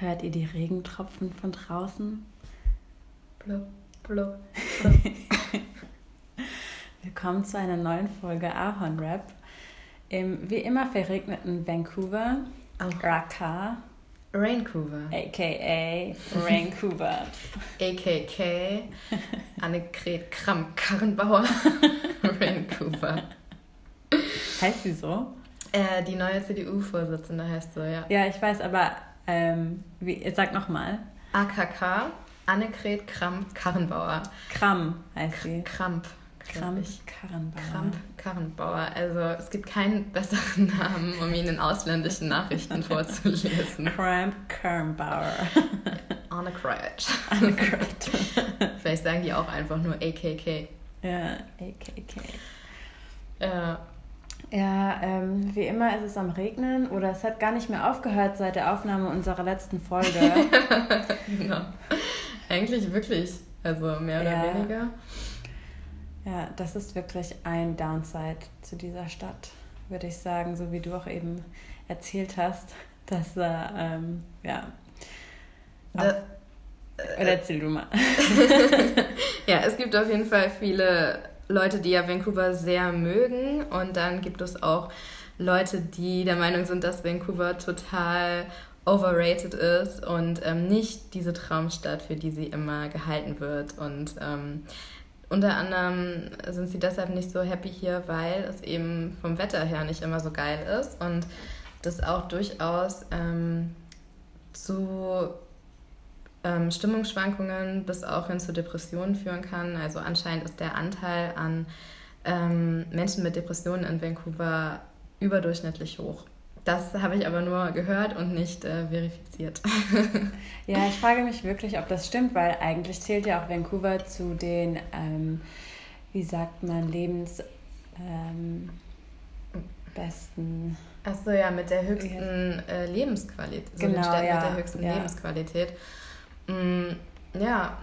Hört ihr die Regentropfen von draußen? Blub, blub, blub. Willkommen zu einer neuen Folge Ahorn Rap. Im wie immer verregneten Vancouver, Auch. Raka, Raincouver. aka Vancouver. AKK. Annegret Kramp-Karrenbauer. Raincouver. heißt sie so? Äh, die neue CDU-Vorsitzende heißt so, ja. Ja, ich weiß, aber ähm, wie, sag nochmal. AKK. Annegret Kramp-Karrenbauer. Kram heißt sie. Kramp. glaub Kramp ich. Karrenbauer. Kramp Karrenbauer. Also es gibt keinen besseren Namen, um ihn in ausländischen Nachrichten vorzulesen. Cramp Karrenbauer. Annegret. Annegret. Vielleicht sagen die auch einfach nur AKK. ja, AKK. Äh, Ja, ähm, wie immer ist es am Regnen oder es hat gar nicht mehr aufgehört seit der Aufnahme unserer letzten Folge. genau. Eigentlich wirklich. Also mehr oder Ja. weniger. ja, das ist wirklich ein Downside zu dieser Stadt, würde ich sagen, so wie du auch eben erzählt hast, dass da, ähm, ja. Da, Oder erzähl du mal. ja, es gibt auf jeden Fall viele Leute, die ja Vancouver sehr mögen. Und dann gibt es auch Leute, die der Meinung sind, dass Vancouver total overrated ist und ähm, nicht diese Traumstadt, für die sie immer gehalten wird. Und ähm, unter anderem sind sie deshalb nicht so happy hier, weil es eben vom Wetter her nicht immer so geil ist und das auch durchaus ähm, zu ähm, Stimmungsschwankungen bis auch hin zu Depressionen führen kann. Also anscheinend ist der Anteil an ähm, Menschen mit Depressionen in Vancouver überdurchschnittlich hoch. Das habe ich aber nur gehört und nicht äh, verifiziert. Ja, ich frage mich wirklich, ob das stimmt, weil eigentlich zählt ja auch Vancouver zu den, ähm, wie sagt man, Lebens... Ähm, Achso, ja, mit der höchsten äh, Lebensqualität. So Genau, den Städten ja, mit der höchsten ja. Lebensqualität. Mm, ja,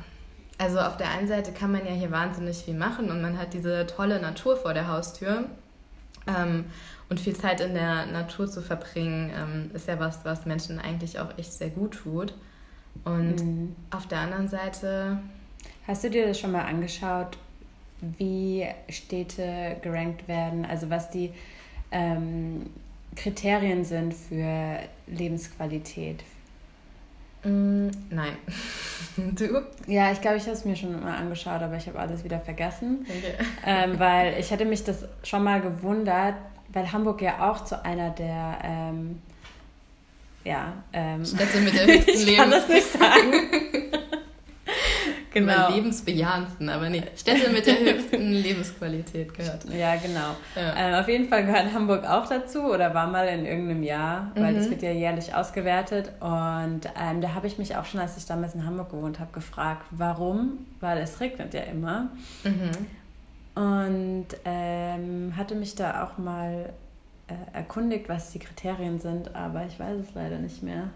also auf der einen Seite kann man ja hier wahnsinnig viel machen und man hat diese tolle Natur vor der Haustür. Ähm, und viel Zeit in der Natur zu verbringen, ähm, ist ja was, was Menschen eigentlich auch echt sehr gut tut. Und Mhm. auf der anderen Seite, Hast du dir das schon mal angeschaut, wie Städte gerankt werden? Also was die ähm, Kriterien sind für Lebensqualität? Mm, nein. du? Ja, ich glaube, ich habe es mir schon mal angeschaut, aber ich habe alles wieder vergessen. Okay. ähm, weil ich hatte mich das schon mal gewundert, weil Hamburg ja auch zu einer der ähm, ja, ähm, Städte mit der höchsten ich kann das nicht sagen. Genau. genau. Lebensbejahendsten, aber nicht. Städte mit der höchsten Lebensqualität gehört. Ja, genau. Ja. Ähm, auf jeden Fall gehört Hamburg auch dazu oder war mal in irgendeinem Jahr, weil Mhm. das wird ja jährlich ausgewertet. Und ähm, da habe ich mich auch schon, als ich damals in Hamburg gewohnt habe, gefragt, warum? Weil es regnet ja immer. Mhm. Und ähm, hatte mich da auch mal äh, erkundigt, was die Kriterien sind, aber ich weiß es leider nicht mehr.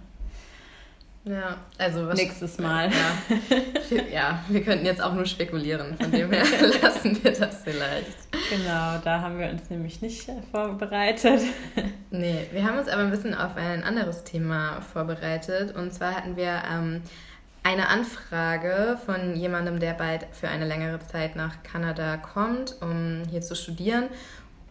Ja, also was Nächstes Mal. Ja. ja, wir könnten jetzt auch nur spekulieren. Von dem her lassen wir das vielleicht. Genau, da haben wir uns nämlich nicht vorbereitet. Nee, wir haben uns aber ein bisschen auf ein anderes Thema vorbereitet. Und zwar hatten wir ähm, eine Anfrage von jemandem, der bald für eine längere Zeit nach Kanada kommt, um hier zu studieren.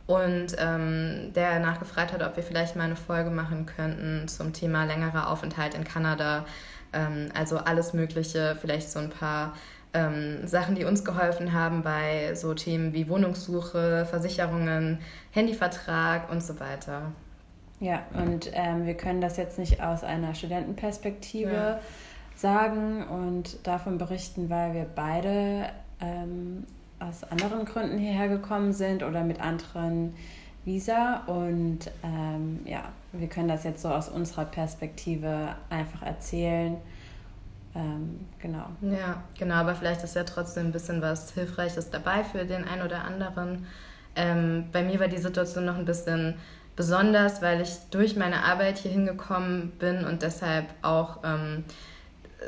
Und ähm, der nachgefragt hat, ob wir vielleicht mal eine Folge machen könnten zum Thema längerer Aufenthalt in Kanada. Ähm, also alles Mögliche, vielleicht so ein paar ähm, Sachen, die uns geholfen haben bei so Themen wie Wohnungssuche, Versicherungen, Handyvertrag und so weiter. Ja, und ähm, wir können das jetzt nicht aus einer Studentenperspektive Ja. sagen und davon berichten, weil wir beide ähm, aus anderen Gründen hierher gekommen sind oder mit anderen Visa. Und ähm, ja, wir können das jetzt so aus unserer Perspektive einfach erzählen. Ähm, genau. Ja, genau, aber vielleicht ist ja trotzdem ein bisschen was Hilfreiches dabei für den einen oder anderen. Ähm, bei mir war die Situation noch ein bisschen besonders, weil ich durch meine Arbeit hier hingekommen bin und deshalb auch ähm,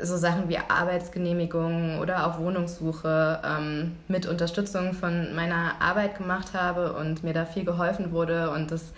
so Sachen wie Arbeitsgenehmigungen oder auch Wohnungssuche ähm, mit Unterstützung von meiner Arbeit gemacht habe und mir da viel geholfen wurde und das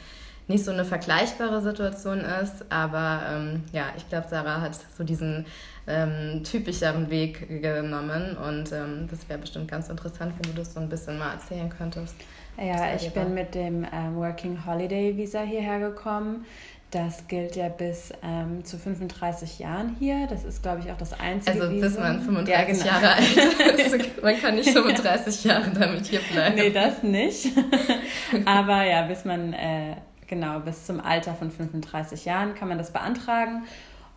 nicht so eine vergleichbare Situation ist. Aber ähm, ja, ich glaube, Sarah hat so diesen ähm, typischeren Weg genommen und ähm, das wäre bestimmt ganz interessant, wenn du das so ein bisschen mal erzählen könntest. Ja, ich bin mit dem ähm, Working Holiday Visa hierher gekommen. Das gilt ja bis ähm, zu 35 Jahren hier. Das ist, glaube ich, auch das einzige. Also bis man 35 ja, genau. Jahre alt ist. man kann nicht 35 Jahre damit hier bleiben. Nee, das nicht. Aber ja, bis man, äh, genau, bis zum Alter von 35 Jahren kann man das beantragen.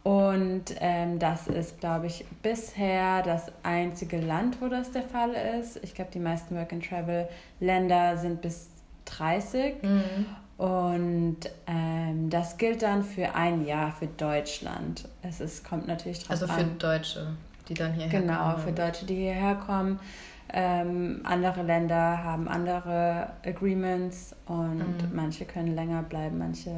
Und ähm, das ist, glaube ich, bisher das einzige Land, wo das der Fall ist. Ich glaube, die meisten Work-and-Travel-Länder sind bis 30. Mhm. Und ähm, das gilt dann für ein Jahr für Deutschland. Es ist, kommt natürlich drauf Also für an. Deutsche, die dann hierher genau, kommen. Genau, für Deutsche, die hierher kommen. Ähm, andere Länder haben andere Agreements und mhm. manche können länger bleiben, manche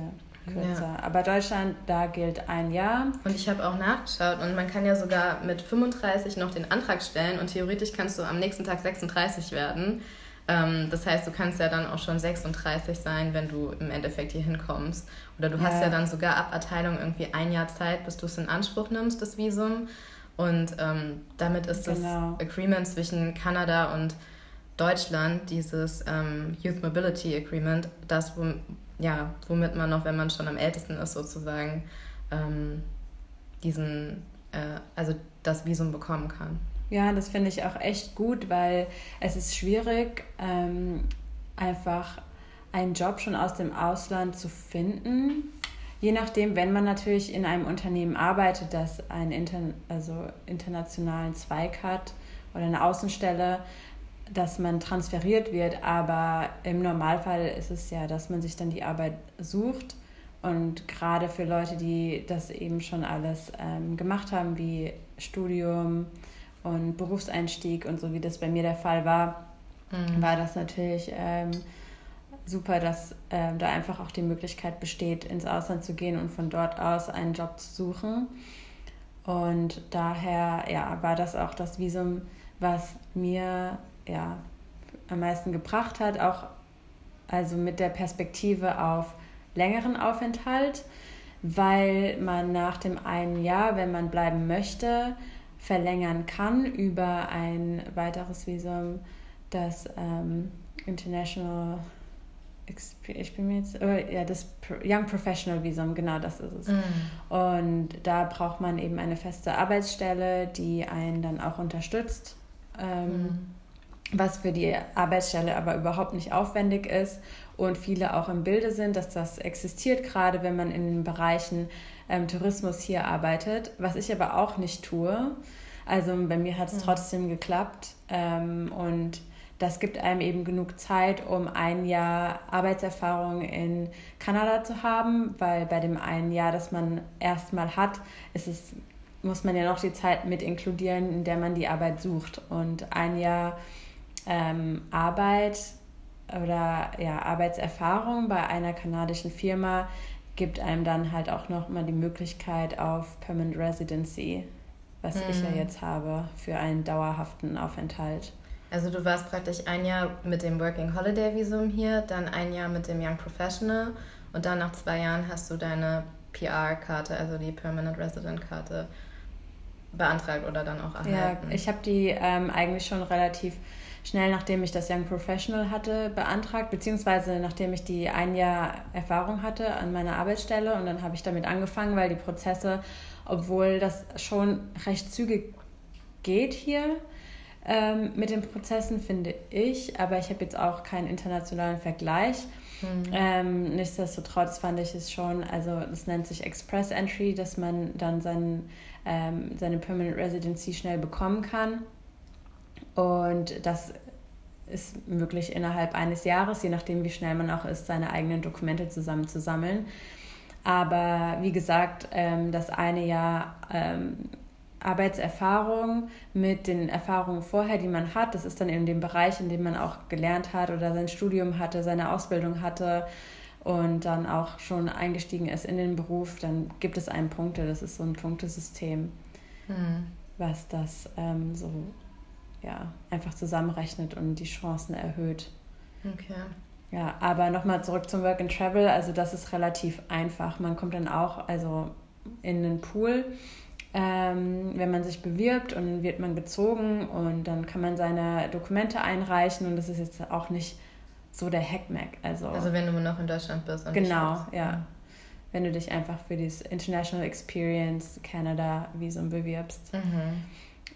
kürzer. Ja. Aber Deutschland, da gilt ein Jahr. Und ich habe auch nachgeschaut und man kann ja sogar mit 35 noch den Antrag stellen und theoretisch kannst du am nächsten Tag 36 werden. Ähm, das heißt, du kannst ja dann auch schon 36 sein, wenn du im Endeffekt hier hinkommst. Oder du ja. hast ja dann sogar ab Erteilung irgendwie ein Jahr Zeit, bis du es in Anspruch nimmst, das Visum. Und ähm, damit ist genau. das Agreement zwischen Kanada und Deutschland, dieses ähm, Youth Mobility Agreement, das, wo, ja, womit man noch, wenn man schon am ältesten ist, sozusagen ähm, diesen, äh, also das Visum bekommen kann. Ja, das finde ich auch echt gut, weil es ist schwierig, ähm, einfach einen Job schon aus dem Ausland zu finden. Je nachdem, wenn man natürlich in einem Unternehmen arbeitet, das einen inter also internationalen Zweig hat oder eine Außenstelle, dass man transferiert wird. Aber im Normalfall ist es ja, dass man sich dann die Arbeit sucht. Und gerade für Leute, die das eben schon alles ähm, gemacht haben, wie Studium, und Berufseinstieg und so wie das bei mir der Fall war, mhm. war das natürlich ähm, super, dass ähm, da einfach auch die Möglichkeit besteht, ins Ausland zu gehen und von dort aus einen Job zu suchen. Und daher ja, war das auch das Visum, was mir ja, am meisten gebracht hat, auch also mit der Perspektive auf längeren Aufenthalt, weil man nach dem einen Jahr, wenn man bleiben möchte, verlängern kann über ein weiteres Visum, das ähm, International ich bin mir jetzt, oh, ja, das Young Professional Visum, genau das ist es. Mm. Und da braucht man eben eine feste Arbeitsstelle, die einen dann auch unterstützt, ähm, mm. was für die Arbeitsstelle aber überhaupt nicht aufwendig ist und viele auch im Bilde sind, dass das existiert, gerade wenn man in den Bereichen ähm, Tourismus hier arbeitet, was ich aber auch nicht tue. Also bei mir hat es mhm. trotzdem geklappt ähm, und das gibt einem eben genug Zeit, um ein Jahr Arbeitserfahrung in Kanada zu haben, weil bei dem einen Jahr, das man erstmal hat, ist es, muss man ja noch die Zeit mit inkludieren, in der man die Arbeit sucht. Und ein Jahr ähm, Arbeit oder ja, Arbeitserfahrung bei einer kanadischen Firma gibt einem dann halt auch noch mal die Möglichkeit auf Permanent Residency, was mhm. ich ja mhm. jetzt habe, für einen dauerhaften Aufenthalt. Also du warst praktisch ein Jahr mit dem Working Holiday Visum hier, dann ein Jahr mit dem Young Professional und dann nach zwei Jahren hast du deine PR-Karte, also die Permanent Resident Karte, beantragt oder dann auch erhalten. Ja, ich habe die ähm, eigentlich schon relativ schnell, nachdem ich das Young Professional hatte, beantragt, beziehungsweise nachdem ich die ein Jahr Erfahrung hatte an meiner Arbeitsstelle und dann habe ich damit angefangen, weil die Prozesse, obwohl das schon recht zügig geht hier ähm, mit den Prozessen, finde ich, aber ich habe jetzt auch keinen internationalen Vergleich. Mhm. Ähm, nichtsdestotrotz fand ich es schon, also es nennt sich Express Entry, dass man dann sein, ähm, seine Permanent Residency schnell bekommen kann. Und das ist möglich innerhalb eines Jahres, je nachdem, wie schnell man auch ist, seine eigenen Dokumente zusammenzusammeln. Aber wie gesagt, ähm, das eine Jahr ähm, Arbeitserfahrung mit den Erfahrungen vorher, die man hat, das ist dann in dem Bereich, in dem man auch gelernt hat oder sein Studium hatte, seine Ausbildung hatte und dann auch schon eingestiegen ist in den Beruf, dann gibt es einen Punkte, das ist so ein Punktesystem, hm. was das ähm, so ja, einfach zusammenrechnet und die Chancen erhöht. Okay. Ja, aber nochmal zurück zum Work and Travel. Also das ist relativ einfach. Man kommt dann auch also in den Pool, ähm, wenn man sich bewirbt und wird man gezogen und dann kann man seine Dokumente einreichen und das ist jetzt auch nicht so der Hackmack. Also, also wenn du noch in Deutschland bist. genau, ja. Wenn du dich einfach für dieses International Experience Canada Visum bewirbst. Mhm.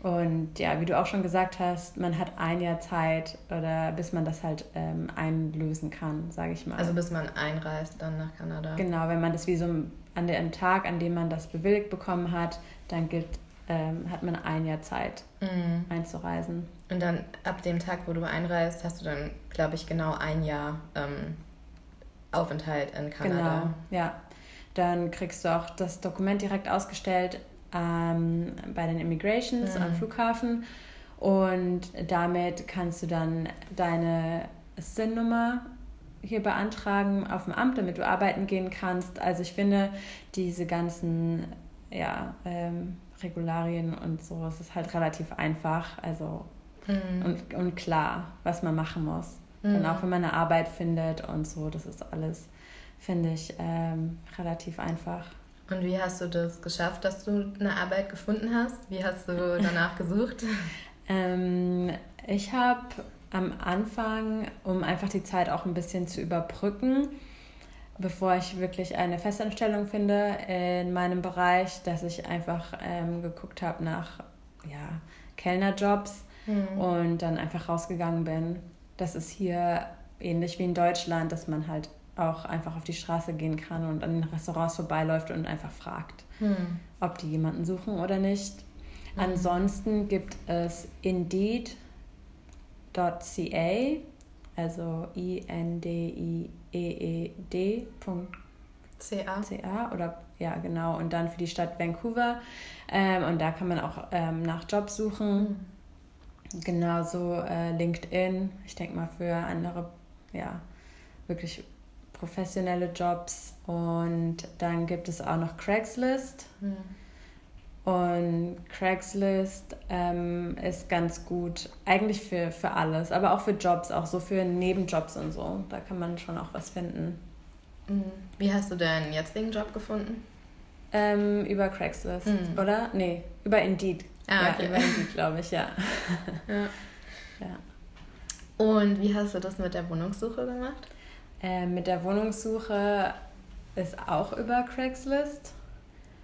Und ja, wie du auch schon gesagt hast, man hat ein Jahr Zeit oder bis man das halt ähm, einlösen kann, sage ich mal. Also bis man einreist dann nach Kanada. Genau, wenn man das Visum an dem Tag, an dem man das bewilligt bekommen hat, dann gilt, ähm, hat man ein Jahr Zeit mhm. einzureisen. Und dann ab dem Tag, wo du einreist, hast du dann, glaube ich, genau ein Jahr ähm, Aufenthalt in Kanada. Genau, ja. Dann kriegst du auch das Dokument direkt ausgestellt ähm, bei den Immigrations mhm. am Flughafen und damit kannst du dann deine SIN-Nummer hier beantragen auf dem Amt, damit du arbeiten gehen kannst. Also ich finde diese ganzen ja, ähm, Regularien und so, es ist halt relativ einfach also mhm. und, und klar, was man machen muss. Mhm. Dann auch wenn man eine Arbeit findet und so, das ist alles, finde ich, ähm, relativ einfach. Und wie hast du das geschafft, dass du eine Arbeit gefunden hast? Wie hast du danach gesucht? ähm, ich habe am Anfang, um einfach die Zeit auch ein bisschen zu überbrücken, bevor ich wirklich eine Festanstellung finde in meinem Bereich, dass ich einfach ähm, geguckt habe nach ja, Kellnerjobs mhm. und dann einfach rausgegangen bin. Das ist hier ähnlich wie in Deutschland, dass man halt auch einfach auf die Straße gehen kann und an den Restaurants vorbeiläuft und einfach fragt, hm. ob die jemanden suchen oder nicht. Hm. Ansonsten gibt es Indeed.ca, also I-N-D-I-E-E-D.ca oder ja genau und dann für die Stadt Vancouver ähm, und da kann man auch ähm, nach Jobs suchen. Hm. Genauso äh, LinkedIn, ich denke mal für andere, ja, wirklich professionelle Jobs und dann gibt es auch noch Craigslist. Mhm. Und Craigslist ähm, ist ganz gut, eigentlich für, für alles, aber auch für Jobs, auch so für Nebenjobs und so. Da kann man schon auch was finden. Mhm. Wie hast du deinen jetzigen Job gefunden? Ähm, über Craigslist, mhm. oder? Nee, über Indeed. Ah, okay. Ja, über Indeed, glaube ich, ja. ja. ja. Und wie hast du das mit der Wohnungssuche gemacht? Äh, mit der Wohnungssuche ist auch über Craigslist.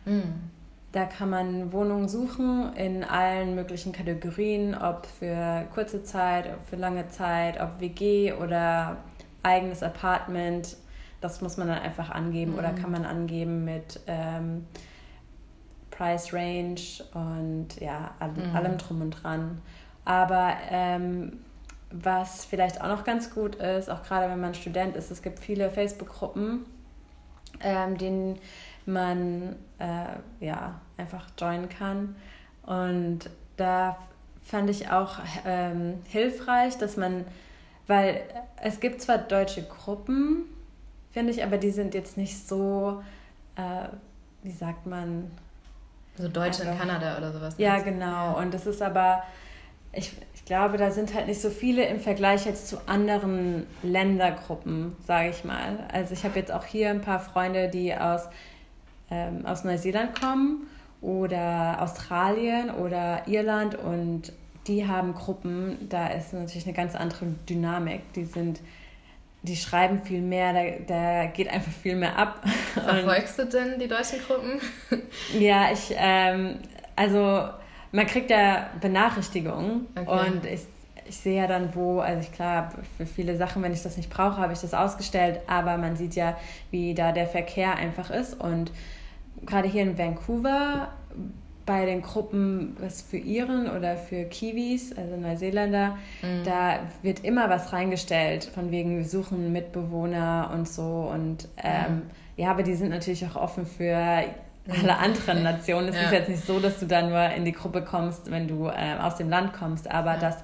Mm. Da kann man Wohnungen suchen in allen möglichen Kategorien, ob für kurze Zeit, ob für lange Zeit, ob WG oder eigenes Apartment. Das muss man dann einfach angeben mm. oder kann man angeben mit ähm, Price Range und ja, all, mm. allem drum und dran. Aber ähm, was vielleicht auch noch ganz gut ist, auch gerade wenn man Student ist, es gibt viele Facebook-Gruppen, ähm, denen man äh, ja, einfach joinen kann. Und da fand ich auch ähm, hilfreich, dass man, weil es gibt zwar deutsche Gruppen, finde ich, aber die sind jetzt nicht so, äh, wie sagt man? So Deutsche in Kanada oder sowas. Ja, genau. Und das ist aber, ich, ich glaube, da sind halt nicht so viele im Vergleich jetzt zu anderen Ländergruppen, sage ich mal. Also ich habe jetzt auch hier ein paar Freunde, die aus, ähm, aus Neuseeland kommen oder Australien oder Irland und die haben Gruppen, da ist natürlich eine ganz andere Dynamik. Die sind, die schreiben viel mehr, da, da geht einfach viel mehr ab. Verfolgst du denn die deutschen Gruppen? ja, ich, ähm, also man kriegt ja Benachrichtigungen okay. und ich, ich sehe ja dann, wo, also ich klar, für viele Sachen, wenn ich das nicht brauche, habe ich das ausgestellt, aber man sieht ja, wie da der Verkehr einfach ist und gerade hier in Vancouver bei den Gruppen, was für Iren oder für Kiwis, also Neuseeländer, mhm. da wird immer was reingestellt, von wegen, wir suchen Mitbewohner und so. Und ähm, mhm. ja, aber die sind natürlich auch offen für alle anderen Nationen. Es ja. ist jetzt nicht so, dass du da nur in die Gruppe kommst, wenn du äh, aus dem Land kommst, aber ja. das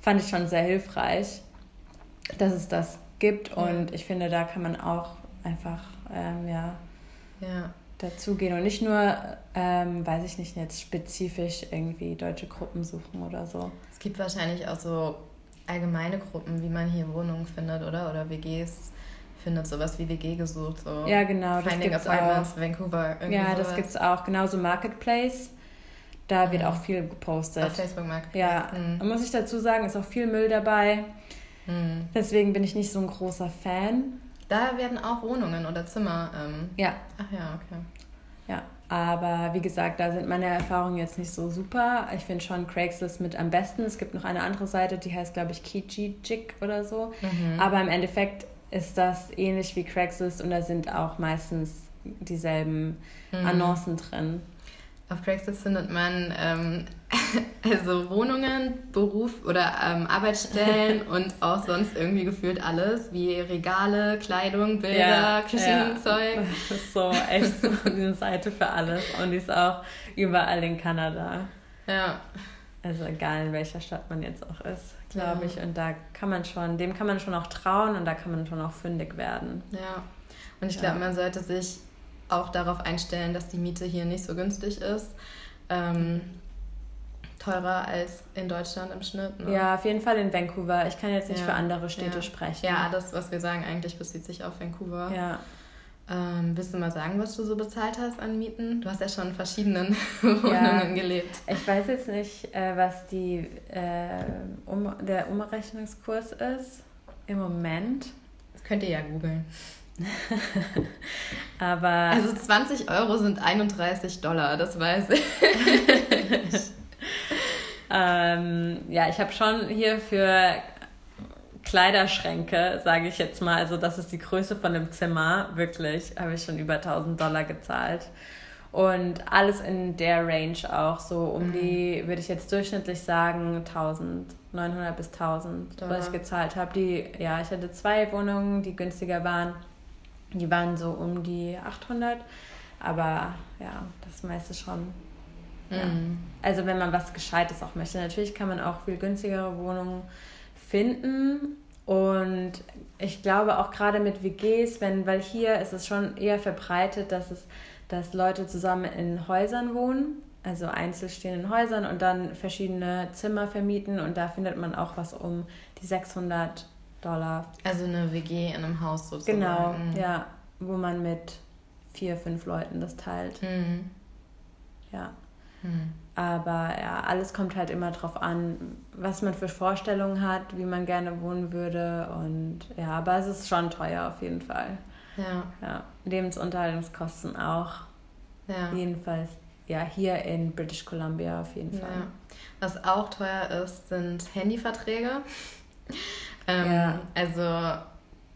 fand ich schon sehr hilfreich, dass es das gibt und ich finde, da kann man auch einfach ähm, ja, ja. dazugehen und nicht nur, ähm, weiß ich nicht, jetzt spezifisch irgendwie deutsche Gruppen suchen oder so. Es gibt wahrscheinlich auch so allgemeine Gruppen, wie man hier Wohnungen findet, oder? Oder WGs findet, sowas wie WG gesucht. So ja, genau. Finding das Apartments, auch. Vancouver. Ja, sowas. das gibt es auch. Genauso Marketplace. Da wird mhm. auch viel gepostet. Auf Facebook Marketplace. Ja, mhm. muss ich dazu sagen, ist auch viel Müll dabei. Mhm. Deswegen bin ich nicht so ein großer Fan. Da werden auch Wohnungen oder Zimmer. Ähm, ja. Ach ja, okay. Ja, aber wie gesagt, da sind meine Erfahrungen jetzt nicht so super. Ich finde schon Craigslist mit am besten. Es gibt noch eine andere Seite, die heißt, glaube ich, Kijijik oder so. Mhm. Aber im Endeffekt ist das ähnlich wie Craigslist und da sind auch meistens dieselben mhm. Annoncen drin. Auf Craigslist findet man ähm, also Wohnungen, Beruf oder ähm, Arbeitsstellen und auch sonst irgendwie gefühlt alles, wie Regale, Kleidung, Bilder, ja, Küchenzeug. Ja. Das ist so echt so eine Seite für alles und die ist auch überall in Kanada. Ja. Also egal in welcher Stadt man jetzt auch ist, glaube ja. ich. Und da kann man schon, dem kann man schon auch trauen und da kann man schon auch fündig werden. Ja. Und ich glaube, man sollte sich auch darauf einstellen, dass die Miete hier nicht so günstig ist. Ähm, teurer als in Deutschland im Schnitt. Ne? Ja, auf jeden Fall in Vancouver. Ich kann jetzt nicht ja. für andere Städte ja. sprechen. Ja, das, was wir sagen, eigentlich bezieht sich auf Vancouver. Ja. Ähm, willst du mal sagen, was du so bezahlt hast an Mieten? Du hast ja schon in verschiedenen Wohnungen ja. gelebt. Ich weiß jetzt nicht, äh, was die, äh, um, der Umrechnungskurs ist im Moment. Das könnt ihr ja googeln. Aber. Also 20 Euro sind 31 Dollar, das weiß ich. ähm, ja, ich habe schon hier für Kleiderschränke, sage ich jetzt mal, also das ist die Größe von dem Zimmer, wirklich, habe ich schon über 1000 Dollar gezahlt. Und alles in der Range auch, so um mhm. die, würde ich jetzt durchschnittlich sagen, 1900 bis 1000, Dollar. was ich gezahlt habe. Die, ja, ich hatte zwei Wohnungen, die günstiger waren. Die waren so um die 800, aber ja, das meiste schon. Ja. Mhm. Also wenn man was Gescheites auch möchte. Natürlich kann man auch viel günstigere Wohnungen finden. Und ich glaube auch gerade mit WGs, wenn, weil hier ist es schon eher verbreitet, dass es, dass Leute zusammen in Häusern wohnen, also einzelstehenden Häusern und dann verschiedene Zimmer vermieten und da findet man auch was um die 600 Dollar. Also eine WG in einem Haus sozusagen. Genau, mhm. ja, wo man mit vier, fünf Leuten das teilt. Mhm. Ja. Mhm. Aber ja, alles kommt halt immer drauf an, was man für Vorstellungen hat, wie man gerne wohnen würde. Und ja, aber es ist schon teuer auf jeden Fall. Ja. ja. Lebensunterhaltungskosten auch. Ja. Jedenfalls, ja, hier in British Columbia auf jeden Fall. Ja. Was auch teuer ist, sind Handyverträge. Ähm, ja. Also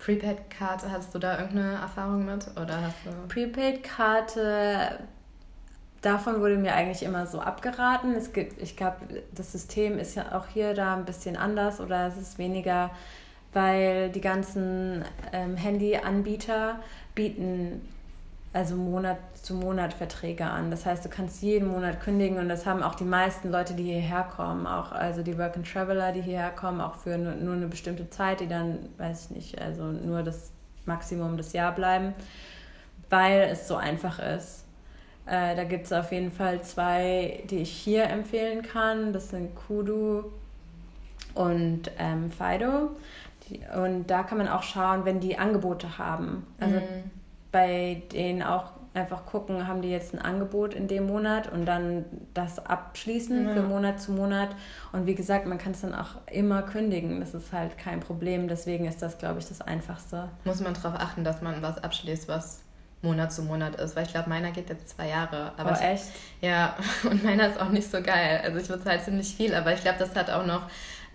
Prepaid-Karte, hast du da irgendeine Erfahrung mit? Oder hast du... Prepaid-Karte, davon wurde mir eigentlich immer so abgeraten. Es gibt, ich glaube, das System ist ja auch hier da ein bisschen anders oder es ist weniger, weil die ganzen ähm, Handy-Anbieter bieten also Monat zu Monat Verträge an. Das heißt, du kannst jeden Monat kündigen und das haben auch die meisten Leute, die hierher kommen, auch also die Work and Traveler, die hierher kommen, auch für nur, nur eine bestimmte Zeit, die dann, weiß ich nicht, also nur das Maximum des Jahr bleiben, weil es so einfach ist. Äh, da gibt es auf jeden Fall zwei, die ich hier empfehlen kann. Das sind Kudu und ähm, Fido. Die, und da kann man auch schauen, wenn die Angebote haben. Also mhm bei denen auch einfach gucken, haben die jetzt ein Angebot in dem Monat und dann das abschließen ja. für Monat zu Monat. Und wie gesagt, man kann es dann auch immer kündigen. Das ist halt kein Problem. Deswegen ist das, glaube ich, das Einfachste. Muss man darauf achten, dass man was abschließt, was Monat zu Monat ist, weil ich glaube, meiner geht jetzt zwei Jahre. Aber oh, ich, echt? Ja, und meiner ist auch nicht so geil. Also ich bezahle ziemlich viel, aber ich glaube, das hat auch noch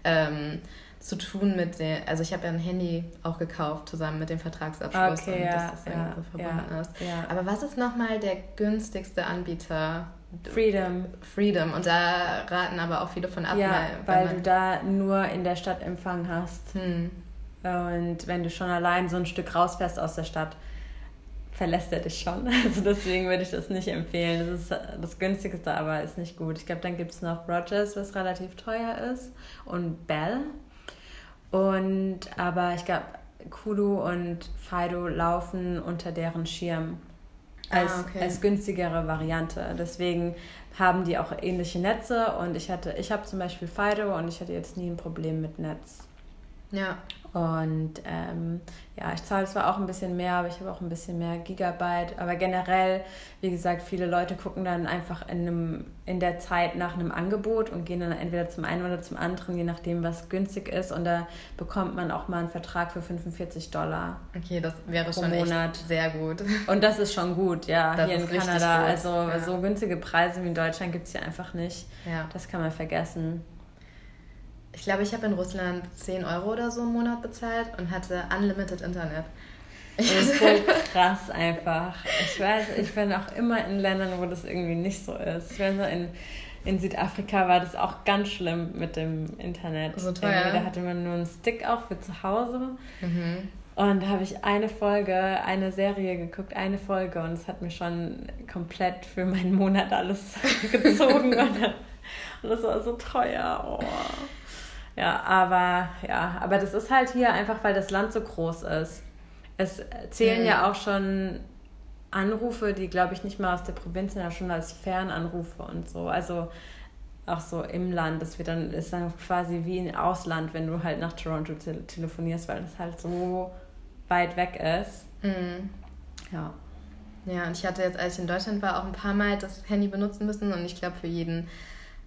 ähm, zu tun mit der, also ich habe ja ein Handy auch gekauft, zusammen mit dem Vertragsabschluss okay, und ja, dass das ja, verbunden ja, ist. Ja. Aber was ist nochmal der günstigste Anbieter? Freedom. Freedom. Und da raten aber auch viele von ab. Ja, weil, weil du da nur in der Stadt Empfang hast. Hm. Und wenn du schon allein so ein Stück rausfährst aus der Stadt, verlässt er dich schon. Also deswegen würde ich das nicht empfehlen. Das ist das günstigste, aber ist nicht gut. Ich glaube, dann gibt es noch Rogers, was relativ teuer ist. Und Bell, und aber ich glaube, Kudu und Fido laufen unter deren Schirm. als, ah, okay. als günstigere Variante. Deswegen haben die auch ähnliche Netze und ich hatte, ich habe zum Beispiel Fido und ich hatte jetzt nie ein Problem mit Netz. Ja. Und ähm, ja, ich zahle zwar auch ein bisschen mehr, aber ich habe auch ein bisschen mehr Gigabyte. Aber generell, wie gesagt, viele Leute gucken dann einfach in, einem, in der Zeit nach einem Angebot und gehen dann entweder zum einen oder zum anderen, je nachdem, was günstig ist. Und da bekommt man auch mal einen Vertrag für 45 Dollar. Okay, das wäre schon Monat. sehr gut. Und das ist schon gut, ja, das hier in Kanada. Also ja. so günstige Preise wie in Deutschland gibt es hier einfach nicht. Ja. Das kann man vergessen. Ich glaube, ich habe in Russland 10 Euro oder so im Monat bezahlt und hatte unlimited Internet. Das ist so krass einfach. Ich weiß, ich bin auch immer in Ländern, wo das irgendwie nicht so ist. Ich weiß, in, in Südafrika war das auch ganz schlimm mit dem Internet. So teuer. Irgendwie, da hatte man nur einen Stick auch für zu Hause. Mhm. Und da habe ich eine Folge, eine Serie geguckt, eine Folge und es hat mir schon komplett für meinen Monat alles gezogen. und das war so teuer. Oh. Ja, aber ja, aber das ist halt hier einfach, weil das Land so groß ist. Es zählen mhm. ja auch schon Anrufe, die glaube ich nicht mal aus der Provinz sind, ja schon als Fernanrufe und so. Also auch so im Land. Das wird dann, ist dann quasi wie ein Ausland, wenn du halt nach Toronto te telefonierst, weil das halt so weit weg ist. Mhm. Ja. Ja, und ich hatte jetzt, als ich in Deutschland war, auch ein paar Mal das Handy benutzen müssen und ich glaube für jeden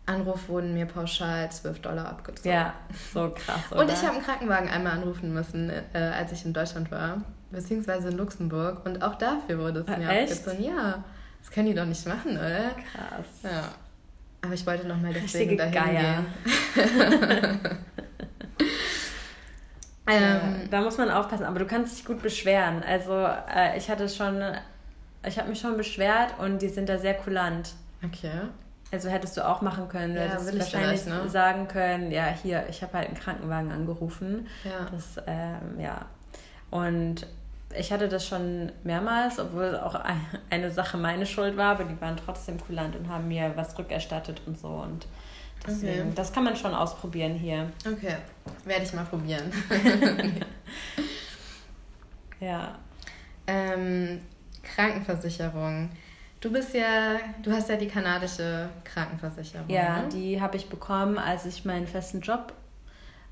Anruf wurden mir pauschal 12 Dollar abgezogen. Ja, so krass. Oder? Und ich habe einen Krankenwagen einmal anrufen müssen, äh, als ich in Deutschland war, beziehungsweise in Luxemburg. Und auch dafür wurde es mir Echt? abgezogen. Ja, das können die doch nicht machen, oder? Krass. Ja. Aber ich wollte nochmal deswegen dahin Geier. gehen. ähm, da muss man aufpassen, aber du kannst dich gut beschweren. Also äh, ich hatte schon, ich habe mich schon beschwert und die sind da sehr kulant. Okay. Also hättest du auch machen können. Du ja, hättest wahrscheinlich ne? sagen können, ja, hier, ich habe halt einen Krankenwagen angerufen. Ja. Das, ähm, ja. Und ich hatte das schon mehrmals, obwohl auch eine Sache meine Schuld war, aber die waren trotzdem kulant und haben mir was rückerstattet und so. Und deswegen, okay. das kann man schon ausprobieren hier. Okay, werde ich mal probieren. ja. Ähm, Krankenversicherung. Du bist ja, du hast ja die kanadische Krankenversicherung. Ja, ne? die habe ich bekommen, als ich meinen festen Job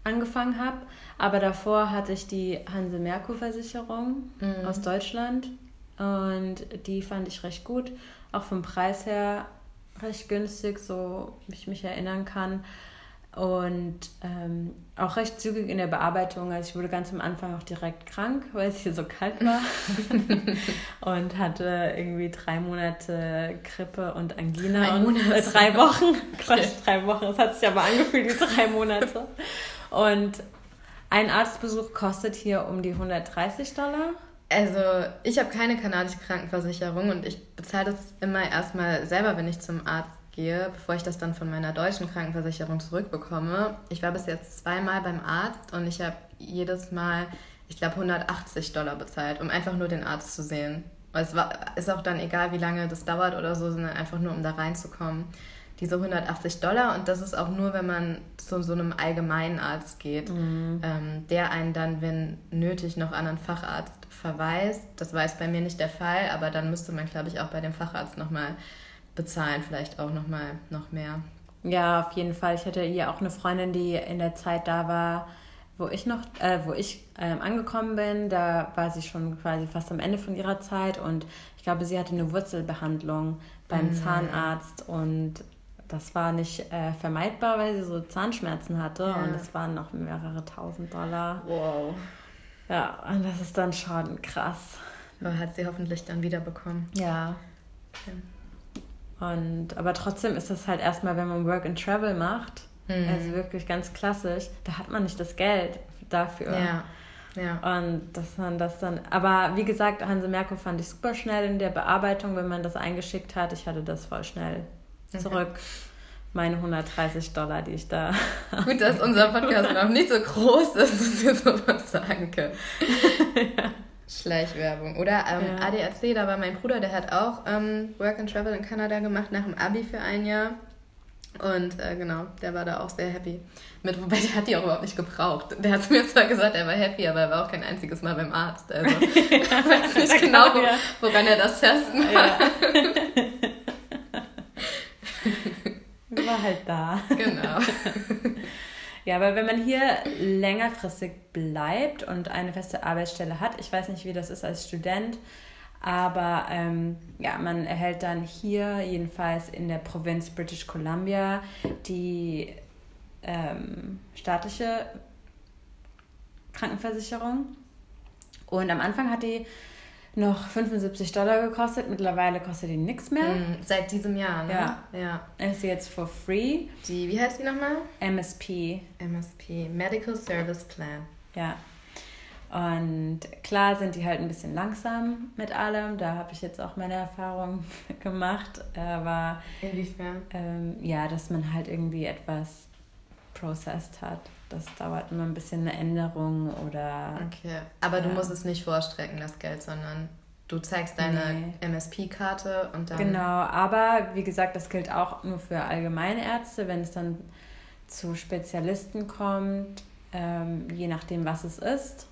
angefangen habe. Aber davor hatte ich die Hanse Merkur Versicherung mhm. aus Deutschland und die fand ich recht gut, auch vom Preis her recht günstig, so wie ich mich erinnern kann und ähm, auch recht zügig in der Bearbeitung. Also ich wurde ganz am Anfang auch direkt krank, weil es hier so kalt war und hatte irgendwie drei Monate Grippe und Angina drei und äh, drei Wochen. Quatsch, drei Wochen. Es hat sich aber angefühlt wie drei Monate. Und ein Arztbesuch kostet hier um die 130 Dollar. Also ich habe keine kanadische Krankenversicherung und ich bezahle das immer erstmal selber, wenn ich zum Arzt gehe, bevor ich das dann von meiner deutschen Krankenversicherung zurückbekomme. Ich war bis jetzt zweimal beim Arzt und ich habe jedes Mal, ich glaube, 180 Dollar bezahlt, um einfach nur den Arzt zu sehen. Es war, ist auch dann egal, wie lange das dauert oder so, sondern einfach nur, um da reinzukommen. Diese 180 Dollar und das ist auch nur, wenn man zu so einem allgemeinen Arzt geht, mhm. ähm, der einen dann, wenn nötig, noch an einen Facharzt verweist. Das war jetzt bei mir nicht der Fall, aber dann müsste man, glaube ich, auch bei dem Facharzt nochmal bezahlen vielleicht auch noch mal noch mehr. Ja, auf jeden Fall. Ich hatte hier auch eine Freundin, die in der Zeit da war, wo ich noch, äh, wo ich ähm, angekommen bin. Da war sie schon quasi fast am Ende von ihrer Zeit und ich glaube, sie hatte eine Wurzelbehandlung beim mhm. Zahnarzt und das war nicht äh, vermeidbar, weil sie so Zahnschmerzen hatte ja. und es waren noch mehrere tausend Dollar. Wow. Ja, und das ist dann schon krass. Aber hat sie hoffentlich dann wieder bekommen. Ja. Okay. Und, aber trotzdem ist das halt erstmal, wenn man Work and Travel macht, mhm. also wirklich ganz klassisch, da hat man nicht das Geld dafür. Ja. Ja. Und dass man das dann, aber wie gesagt, Hanse Merkur fand ich super schnell in der Bearbeitung, wenn man das eingeschickt hat. Ich hatte das voll schnell zurück. Okay. Meine 130 Dollar, die ich da. Gut, dass unser Podcast noch nicht so groß ist, dass wir sowas sagen können. ja. Schleichwerbung. Oder ähm, ja. ADAC, da war mein Bruder, der hat auch ähm, Work and Travel in Kanada gemacht nach dem Abi für ein Jahr. Und äh, genau, der war da auch sehr happy. Mit, wobei der hat die auch überhaupt nicht gebraucht. Der hat mir zwar gesagt, er war happy, aber er war auch kein einziges Mal beim Arzt. Also ich weiß nicht genau, wo, woran er das testen ja. war halt da. Genau. Ja, aber wenn man hier längerfristig bleibt und eine feste Arbeitsstelle hat, ich weiß nicht, wie das ist als Student, aber ähm, ja, man erhält dann hier, jedenfalls in der Provinz British Columbia, die ähm, staatliche Krankenversicherung. Und am Anfang hat die noch 75 Dollar gekostet. Mittlerweile kostet die nichts mehr. Mm, seit diesem Jahr, ne? Ja. ja. Ist sie jetzt for free. Die, wie heißt die nochmal? MSP. MSP, Medical Service Plan. Ja. Und klar sind die halt ein bisschen langsam mit allem. Da habe ich jetzt auch meine Erfahrung gemacht. Aber. Inwiefern? Ähm, ja, dass man halt irgendwie etwas processed hat. Das dauert immer ein bisschen eine Änderung oder. Okay. Aber ja. du musst es nicht vorstrecken, das Geld, sondern du zeigst deine nee. MSP-Karte und dann. Genau, aber wie gesagt, das gilt auch nur für Allgemeinärzte, wenn es dann zu Spezialisten kommt, ähm, je nachdem, was es ist.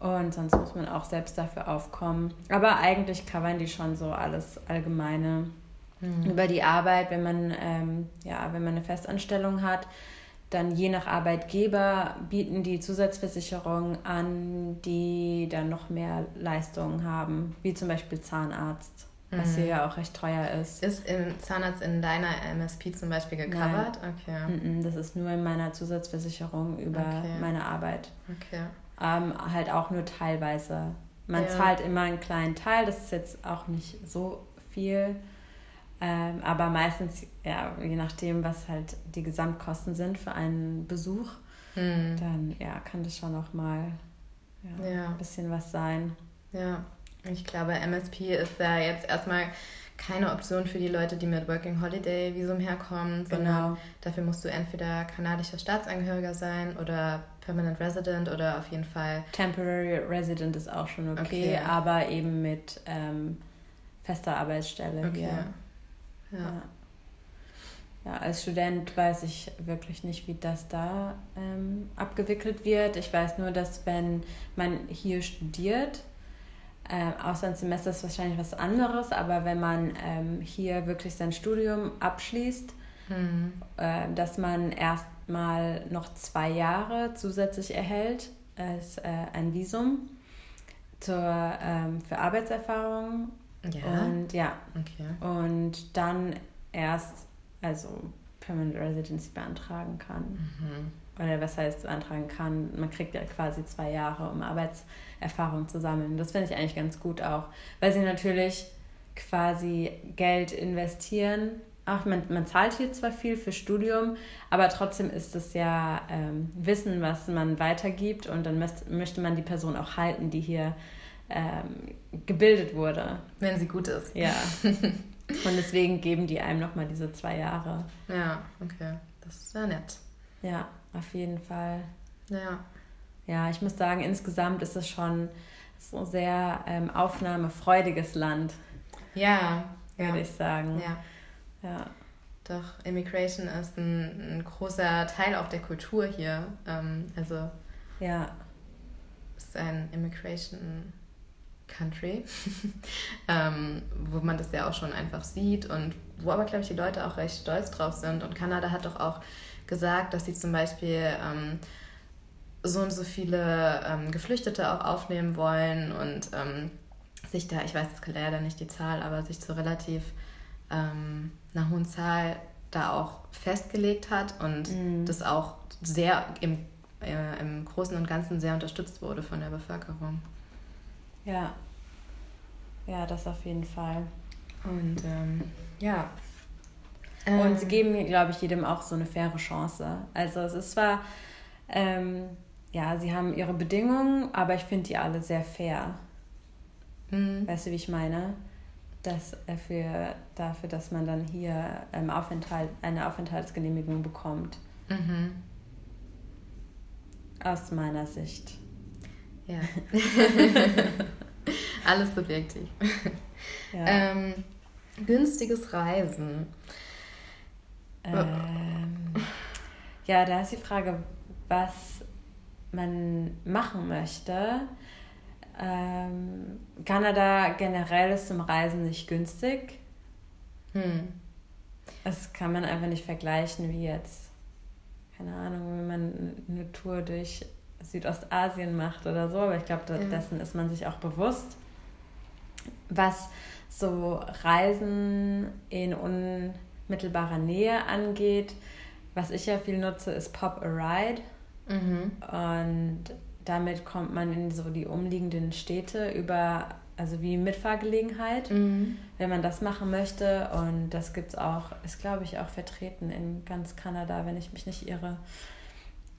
Und sonst muss man auch selbst dafür aufkommen. Aber eigentlich covern die schon so alles Allgemeine mhm. über die Arbeit, wenn man, ähm, ja, wenn man eine Festanstellung hat dann je nach Arbeitgeber bieten die Zusatzversicherungen an, die dann noch mehr Leistungen haben, wie zum Beispiel Zahnarzt, mhm. was hier ja auch recht teuer ist. Ist im Zahnarzt in deiner MSP zum Beispiel gecovert? Nein. Okay. Das ist nur in meiner Zusatzversicherung über okay. meine Arbeit. Okay. Ähm, halt auch nur teilweise. Man ja. zahlt immer einen kleinen Teil, das ist jetzt auch nicht so viel. Ähm, aber meistens, ja, je nachdem, was halt die Gesamtkosten sind für einen Besuch, hm. dann ja, kann das schon noch mal ja, ja. ein bisschen was sein. Ja, ich glaube, MSP ist da jetzt erstmal keine Option für die Leute, die mit Working Holiday Visum herkommen, genau. sondern dafür musst du entweder kanadischer Staatsangehöriger sein oder Permanent Resident oder auf jeden Fall. Temporary Resident ist auch schon okay, okay. aber eben mit ähm, fester Arbeitsstelle okay. hier. Ja. ja. als Student weiß ich wirklich nicht, wie das da ähm, abgewickelt wird. Ich weiß nur, dass wenn man hier studiert, äh, Auslandssemester ist wahrscheinlich was anderes, aber wenn man ähm, hier wirklich sein Studium abschließt, mhm. äh, dass man erstmal noch zwei Jahre zusätzlich erhält als äh, ein Visum zur, ähm, für Arbeitserfahrung ja. Und ja. Okay. Und dann erst, also Permanent Residency beantragen kann. Mhm. Oder was heißt beantragen kann? Man kriegt ja quasi zwei Jahre, um Arbeitserfahrung zu sammeln. Das finde ich eigentlich ganz gut auch, weil sie natürlich quasi Geld investieren. Auch man, man zahlt hier zwar viel für Studium, aber trotzdem ist es ja ähm, Wissen, was man weitergibt und dann möchte man die Person auch halten, die hier ähm, gebildet wurde. Wenn sie gut ist. Ja. Und deswegen geben die einem nochmal diese zwei Jahre. Ja, okay. Das ist sehr nett. Ja, auf jeden Fall. Ja. Ja, ich muss sagen, insgesamt ist es schon so ein sehr ähm, aufnahmefreudiges Land. Ja. Würde ja. ich sagen. Ja. Ja. Doch, Immigration ist ein, ein großer Teil auch der Kultur hier. Ähm, also. Ja. Ist ein Immigration Country, ähm, wo man das ja auch schon einfach sieht und wo aber, glaube ich, die Leute auch recht stolz drauf sind. Und Kanada hat doch auch gesagt, dass sie zum Beispiel ähm, so und so viele ähm, Geflüchtete auch aufnehmen wollen und ähm, sich da, ich weiß jetzt leider nicht die Zahl, aber sich zu relativ ähm, einer hohen Zahl da auch festgelegt hat und mhm. das auch sehr im, äh, im Großen und Ganzen sehr unterstützt wurde von der Bevölkerung. Ja. Ja, das auf jeden Fall. Und ähm, ja. Und ähm, sie geben, glaube ich, jedem auch so eine faire Chance. Also es ist zwar, ähm, ja, sie haben ihre Bedingungen, aber ich finde die alle sehr fair. Mhm. Weißt du, wie ich meine? Das äh, für, dafür, dass man dann hier ähm, Aufenthalt, eine Aufenthaltsgenehmigung bekommt. Mhm. Aus meiner Sicht. Ja. Alles subjektiv. Ja. Ähm, günstiges Reisen. Ähm, ja, da ist die Frage, was man machen möchte. Ähm, Kanada generell ist zum Reisen nicht günstig. Hm. Das kann man einfach nicht vergleichen wie jetzt, keine Ahnung, wenn man eine Tour durch Südostasien macht oder so, aber ich glaube, dessen ist man sich auch bewusst. Was so Reisen in unmittelbarer Nähe angeht, was ich ja viel nutze, ist Pop a Ride. Mhm. Und damit kommt man in so die umliegenden Städte über, also wie Mitfahrgelegenheit, mhm. wenn man das machen möchte. Und das gibt es auch, ist glaube ich auch vertreten in ganz Kanada, wenn ich mich nicht irre.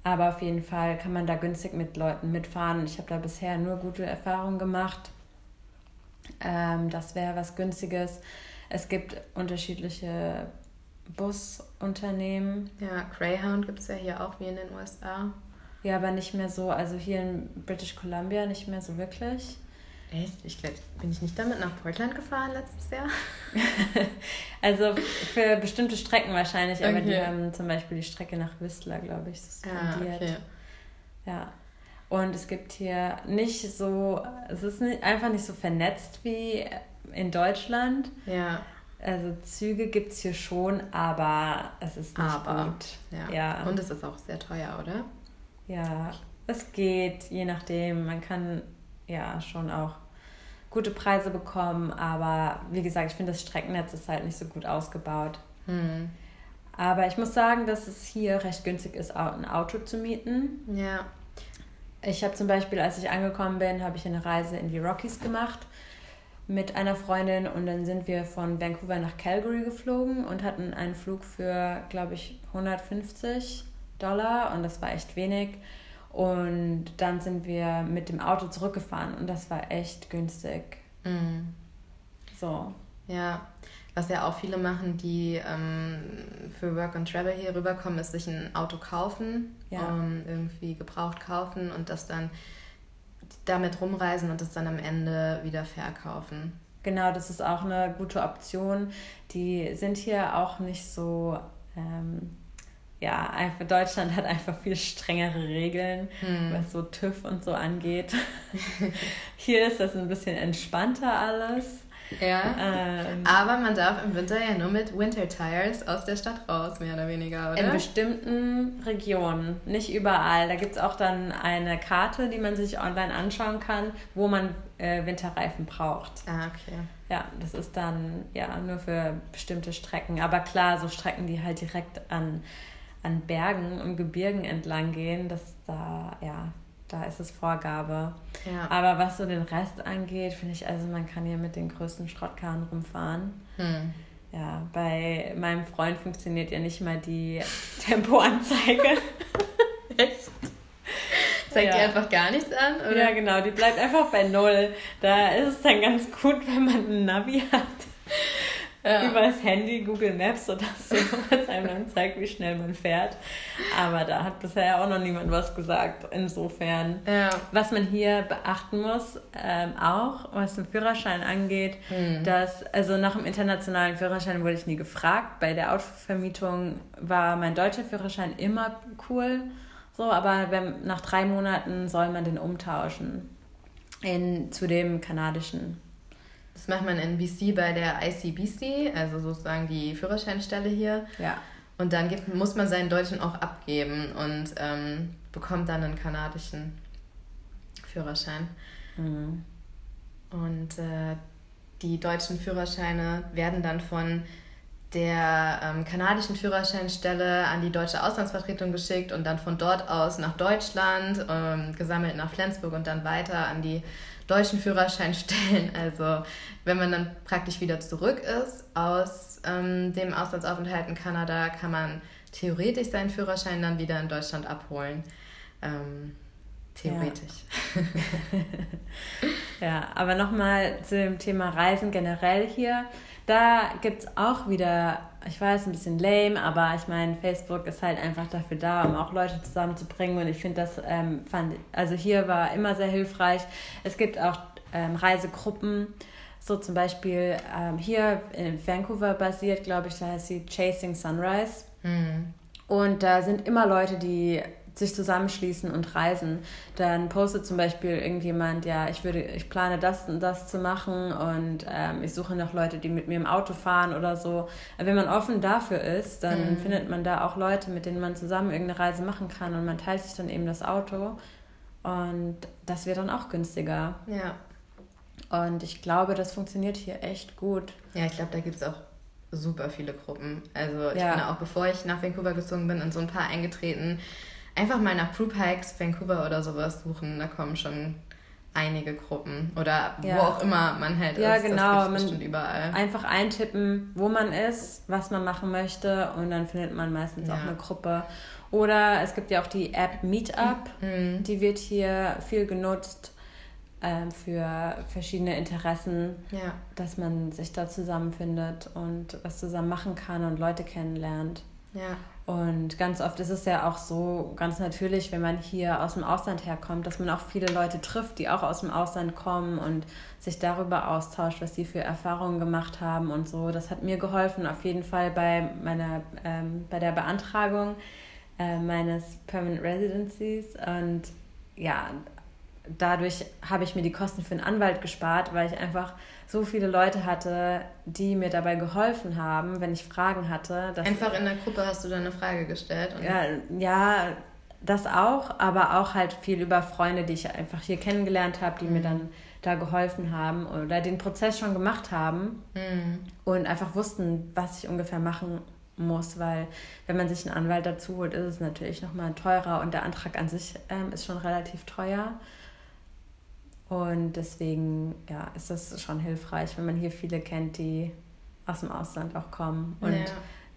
Aber auf jeden Fall kann man da günstig mit Leuten mitfahren. Ich habe da bisher nur gute Erfahrungen gemacht. Ähm, das wäre was Günstiges. Es gibt unterschiedliche Busunternehmen. Ja, Greyhound gibt es ja hier auch wie in den USA. Ja, aber nicht mehr so, also hier in British Columbia nicht mehr so wirklich. Echt? Ich glaub, bin ich nicht damit nach Portland gefahren letztes Jahr? also für bestimmte Strecken wahrscheinlich, aber okay. die haben zum Beispiel die Strecke nach Whistler, glaube ich, suspendiert. Ah, okay. Ja. Und es gibt hier nicht so, es ist nicht, einfach nicht so vernetzt wie in Deutschland. Ja. Also Züge gibt es hier schon, aber es ist nicht aber, gut. Ja. ja. Und es ist auch sehr teuer, oder? Ja, es geht, je nachdem. Man kann ja schon auch gute Preise bekommen, aber wie gesagt, ich finde, das Streckennetz ist halt nicht so gut ausgebaut. Hm. Aber ich muss sagen, dass es hier recht günstig ist, ein Auto zu mieten. Ja. Ich habe zum Beispiel, als ich angekommen bin, habe ich eine Reise in die Rockies gemacht mit einer Freundin und dann sind wir von Vancouver nach Calgary geflogen und hatten einen Flug für, glaube ich, 150 Dollar und das war echt wenig. Und dann sind wir mit dem Auto zurückgefahren und das war echt günstig. Mhm. So. Ja, was ja auch viele machen, die ähm, für Work and Travel hier rüberkommen, ist sich ein Auto kaufen, ja. ähm, irgendwie gebraucht kaufen und das dann damit rumreisen und das dann am Ende wieder verkaufen. Genau, das ist auch eine gute Option. Die sind hier auch nicht so ähm, ja, einfach Deutschland hat einfach viel strengere Regeln, hm. was so TÜV und so angeht. Hier ist das ein bisschen entspannter alles. Ja. Ähm, aber man darf im Winter ja nur mit Winter Tires aus der Stadt raus, mehr oder weniger, oder? In bestimmten Regionen, nicht überall. Da gibt es auch dann eine Karte, die man sich online anschauen kann, wo man äh, Winterreifen braucht. Ah, okay. Ja, das ist dann ja nur für bestimmte Strecken. Aber klar, so Strecken, die halt direkt an an Bergen und Gebirgen entlang gehen, das da, ja, da ist es Vorgabe. Ja. Aber was so den Rest angeht, finde ich, also man kann hier mit den größten Schrottkarren rumfahren. Hm. Ja, bei meinem Freund funktioniert ja nicht mal die Tempoanzeige. Echt? Zeigt ja. die einfach gar nichts an? Oder? Ja, genau, die bleibt einfach bei Null. Da ist es dann ganz gut, wenn man ein Navi hat ja. über das Handy, Google Maps oder so, was einem dann zeigt, wie schnell man fährt. Aber da hat bisher auch noch niemand was gesagt. Insofern, ja. was man hier beachten muss, ähm, auch was den Führerschein angeht, mhm. dass, also nach dem internationalen Führerschein wurde ich nie gefragt. Bei der Autovermietung war mein deutscher Führerschein immer cool. So, aber wenn, nach drei Monaten soll man den umtauschen in, zu dem kanadischen. Das macht man in BC bei der ICBC, also sozusagen die Führerscheinstelle hier. Ja. Und dann gibt, muss man seinen Deutschen auch abgeben und ähm, bekommt dann einen kanadischen Führerschein. Mhm. Und äh, die deutschen Führerscheine werden dann von der ähm, kanadischen Führerscheinstelle an die deutsche Auslandsvertretung geschickt und dann von dort aus nach Deutschland, ähm, gesammelt nach Flensburg und dann weiter an die deutschen Führerschein stellen. Also wenn man dann praktisch wieder zurück ist aus ähm, dem Auslandsaufenthalt in Kanada, kann man theoretisch seinen Führerschein dann wieder in Deutschland abholen. Ähm, theoretisch. Ja, ja aber nochmal zu dem Thema Reisen generell hier. Da gibt es auch wieder, ich weiß, ein bisschen lame, aber ich meine, Facebook ist halt einfach dafür da, um auch Leute zusammenzubringen. Und ich finde das, ähm, fand, also hier war immer sehr hilfreich. Es gibt auch ähm, Reisegruppen, so zum Beispiel ähm, hier in Vancouver basiert, glaube ich, da heißt sie Chasing Sunrise. Mhm. Und da sind immer Leute, die sich zusammenschließen und reisen. Dann postet zum Beispiel irgendjemand, ja, ich würde, ich plane das und das zu machen und ähm, ich suche noch Leute, die mit mir im Auto fahren oder so. Wenn man offen dafür ist, dann mhm. findet man da auch Leute, mit denen man zusammen irgendeine Reise machen kann und man teilt sich dann eben das Auto und das wird dann auch günstiger. Ja. Und ich glaube, das funktioniert hier echt gut. Ja, ich glaube, da gibt es auch super viele Gruppen. Also ich ja. bin auch, bevor ich nach Vancouver gezogen bin, in so ein paar eingetreten, einfach mal nach Group Hikes Vancouver oder sowas suchen. Da kommen schon einige Gruppen oder ja. wo auch immer man halt ja, ist. Ja, genau. Das bestimmt überall. Einfach eintippen, wo man ist, was man machen möchte und dann findet man meistens ja. auch eine Gruppe. Oder es gibt ja auch die App Meetup, mhm. die wird hier viel genutzt äh, für verschiedene Interessen, ja. dass man sich da zusammenfindet und was zusammen machen kann und Leute kennenlernt. Ja. Und ganz oft ist es ja auch so ganz natürlich, wenn man hier aus dem Ausland herkommt, dass man auch viele Leute trifft, die auch aus dem Ausland kommen und sich darüber austauscht, was sie für Erfahrungen gemacht haben und so. Das hat mir geholfen, auf jeden Fall bei meiner ähm, bei der Beantragung äh, meines Permanent Residencies. Und ja, dadurch habe ich mir die Kosten für einen Anwalt gespart, weil ich einfach so viele Leute hatte, die mir dabei geholfen haben, wenn ich Fragen hatte. einfach in der Gruppe hast du dann eine Frage gestellt? ja, ja, das auch, aber auch halt viel über Freunde, die ich einfach hier kennengelernt habe, die mhm. mir dann da geholfen haben oder den Prozess schon gemacht haben mhm. und einfach wussten, was ich ungefähr machen muss, weil wenn man sich einen Anwalt dazu holt, ist es natürlich nochmal teurer und der Antrag an sich ähm, ist schon relativ teuer. Und deswegen ja, ist das schon hilfreich, wenn man hier viele kennt, die aus dem Ausland auch kommen und ja.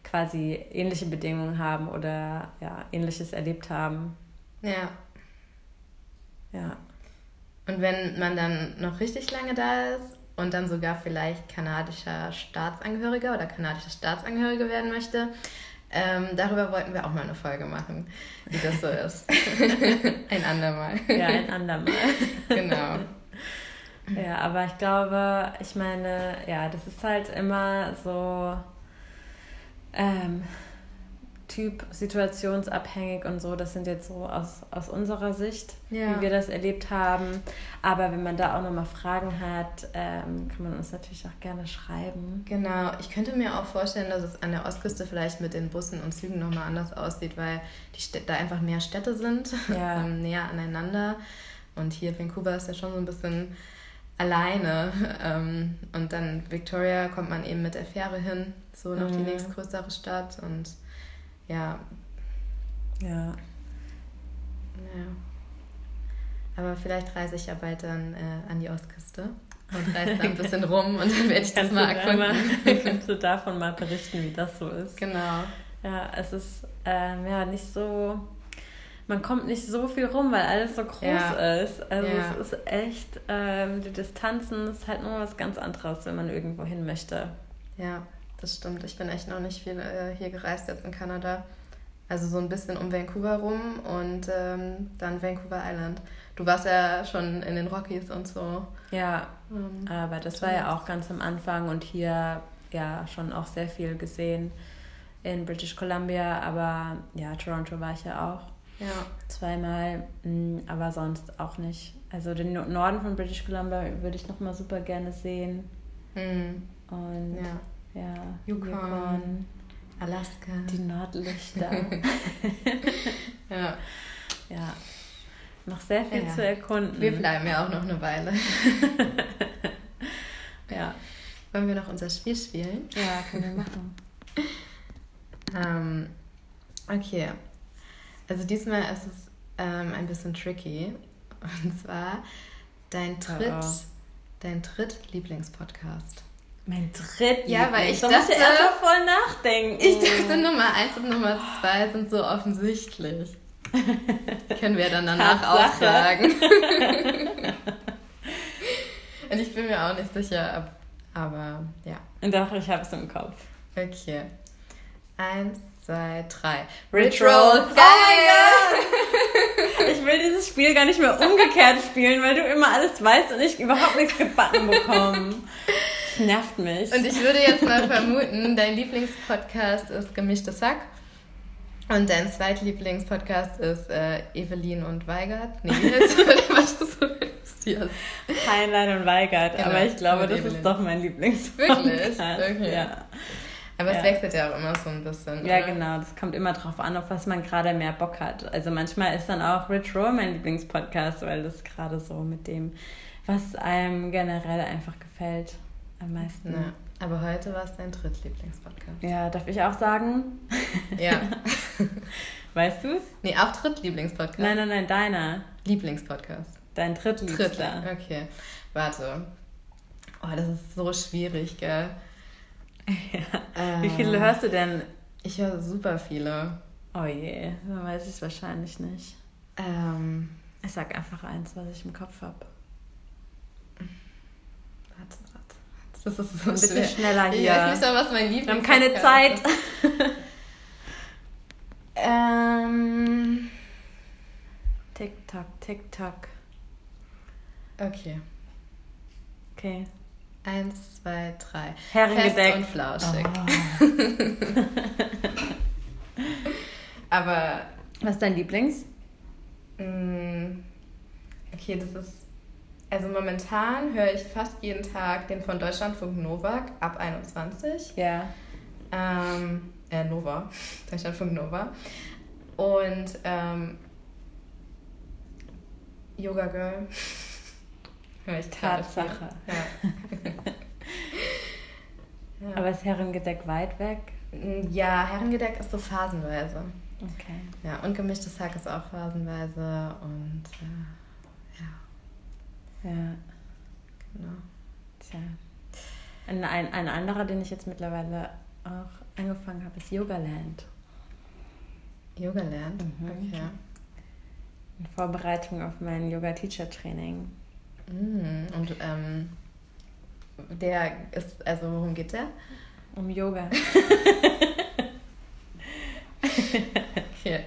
quasi ähnliche Bedingungen haben oder ja, ähnliches erlebt haben. Ja. Ja. Und wenn man dann noch richtig lange da ist und dann sogar vielleicht kanadischer Staatsangehöriger oder kanadische Staatsangehörige werden möchte, ähm, darüber wollten wir auch mal eine Folge machen, wie das so ist. ein andermal. Ja, ein andermal. genau. Ja, aber ich glaube, ich meine, ja, das ist halt immer so ähm, Typ situationsabhängig und so. Das sind jetzt so aus, aus unserer Sicht, ja. wie wir das erlebt haben. Aber wenn man da auch nochmal Fragen hat, ähm, kann man uns natürlich auch gerne schreiben. Genau. Ich könnte mir auch vorstellen, dass es an der Ostküste vielleicht mit den Bussen und Zügen nochmal anders aussieht, weil die Städte, da einfach mehr Städte sind, ja. ähm, näher aneinander. Und hier Vancouver ist ja schon so ein bisschen alleine. Ähm, und dann Victoria kommt man eben mit der Fähre hin, so noch mhm. die nächstgrößere Stadt. Und ja. Ja. Ja. Aber vielleicht reise ich ja bald dann äh, an die Ostküste und reise da ein bisschen rum und dann werde ich das mal erkunden. kannst du davon mal berichten, wie das so ist? Genau. Ja, es ist ähm, ja nicht so, man kommt nicht so viel rum, weil alles so groß ja. ist. Also ja. es ist echt, ähm, die Distanzen ist halt nur was ganz anderes, wenn man irgendwo hin möchte. Ja das stimmt. Ich bin echt noch nicht viel äh, hier gereist jetzt in Kanada. Also so ein bisschen um Vancouver rum und ähm, dann Vancouver Island. Du warst ja schon in den Rockies und so. Ja, ähm, aber das war ja auch ganz am Anfang und hier ja schon auch sehr viel gesehen in British Columbia, aber ja, Toronto war ich ja auch. Ja. Zweimal, mm, aber sonst auch nicht. Also den Norden von British Columbia würde ich noch mal super gerne sehen. Mhm. Und ja. Ja, Yukon, Yukon Alaska. Die Nordlichter. ja. Ja. Noch sehr viel ja. zu erkunden. Wir bleiben ja auch noch eine Weile. ja. Wollen wir noch unser Spiel spielen? Ja, können wir machen. ähm, okay. Also diesmal ist es ähm, ein bisschen tricky. Und zwar dein Tritt, oh, oh. dein Dritt-Lieblingspodcast. Mein dritt Ja, weil ich da dachte, erst mal voll nachdenken. Ich dachte, Nummer eins und Nummer zwei sind so offensichtlich. Können wir dann danach auch sagen. und ich bin mir auch nicht sicher, aber ja. Und doch, ich habe es im Kopf. Okay. Eins, zwei, drei. Rich Roll. Geil! Ich will dieses Spiel gar nicht mehr umgekehrt spielen, weil du immer alles weißt und ich überhaupt nichts gebacken bekomme nervt mich. Und ich würde jetzt mal vermuten, dein Lieblingspodcast ist Gemischtes Sack. Und dein zweitlieblingspodcast ist äh, Evelyn und Weigert. Nee, das? Was ist Heinlein und Weigert. Genau, aber ich glaube, das Evelyn. ist doch mein Lieblingspodcast. Wirklich? Okay. Ja. Aber ja. es wechselt ja auch immer so ein bisschen. Ja, oder? genau. Das kommt immer drauf an, auf was man gerade mehr Bock hat. Also manchmal ist dann auch Rich Roll mein Lieblingspodcast, weil das gerade so mit dem, was einem generell einfach gefällt, am meisten. Ja. Aber heute war es dein Drittlieblingspodcast. Ja, darf ich auch sagen? Ja. weißt du es? Nee, auch Drittlieblingspodcast. Nein, nein, nein, deiner. Lieblingspodcast. Dein Drittliebster. Drittling. Okay, warte. Oh, das ist so schwierig, gell? Ja. Ähm, Wie viele hörst du denn? Ich höre super viele. Oh je, dann weiß ich es wahrscheinlich nicht. Ähm, ich sag einfach eins, was ich im Kopf habe. Das ist so ein bisschen schwer. schneller hier. Ich weiß nicht was mein Lieblings Wir haben keine Zeit. ähm. Tick-Tack, Tick-Tack. Okay. Okay. Eins, zwei, drei. Herrengedeck. und flauschig. Oh. Aber. Was ist dein Lieblings? Mm, okay, das ist also momentan höre ich fast jeden Tag den von Deutschlandfunk Novak ab 21. Ja. Ähm, äh, Nova. Deutschlandfunk Nova. Und ähm, Yoga Girl. höre ich Tatsache. Ja. ja. Aber ist Herrengedeck weit weg? Ja, Herrengedeck ist so phasenweise. Okay. Ja, und gemischtes Hack ist auch phasenweise und äh, ja. Genau. Tja. Ein, ein, ein anderer, den ich jetzt mittlerweile auch angefangen habe, ist Yogaland. Yogaland? Mhm. Okay. In Vorbereitung auf mein Yoga-Teacher-Training. Mhm. Und ähm, der ist, also worum geht der? Um Yoga. okay.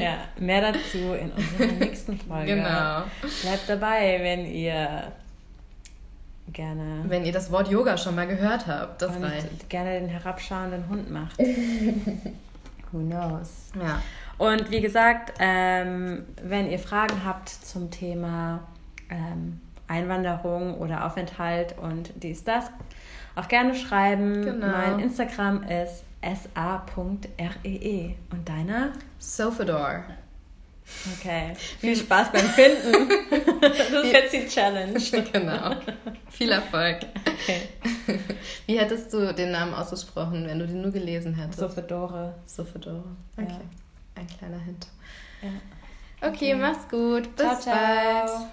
ja, mehr dazu in unserer nächsten Folge. Genau. Bleibt dabei, wenn ihr gerne. Wenn ihr das Wort Yoga schon mal gehört habt, das und reicht. gerne den herabschauenden Hund macht. Who knows? Ja. Und wie gesagt, ähm, wenn ihr Fragen habt zum Thema ähm, Einwanderung oder Aufenthalt und dies, das, auch gerne schreiben. Genau. Mein Instagram ist sa.ree. Und deiner? Sofador. Okay. Viel Spaß beim Finden. das ist jetzt die Challenge. Genau. Viel Erfolg. Okay. Wie hättest du den Namen ausgesprochen, wenn du den nur gelesen hättest? Sofadore. Sofadore. Okay. Ja. Ein kleiner Hint. Ja. Okay, okay, mach's gut. Bis ciao, ciao. bald.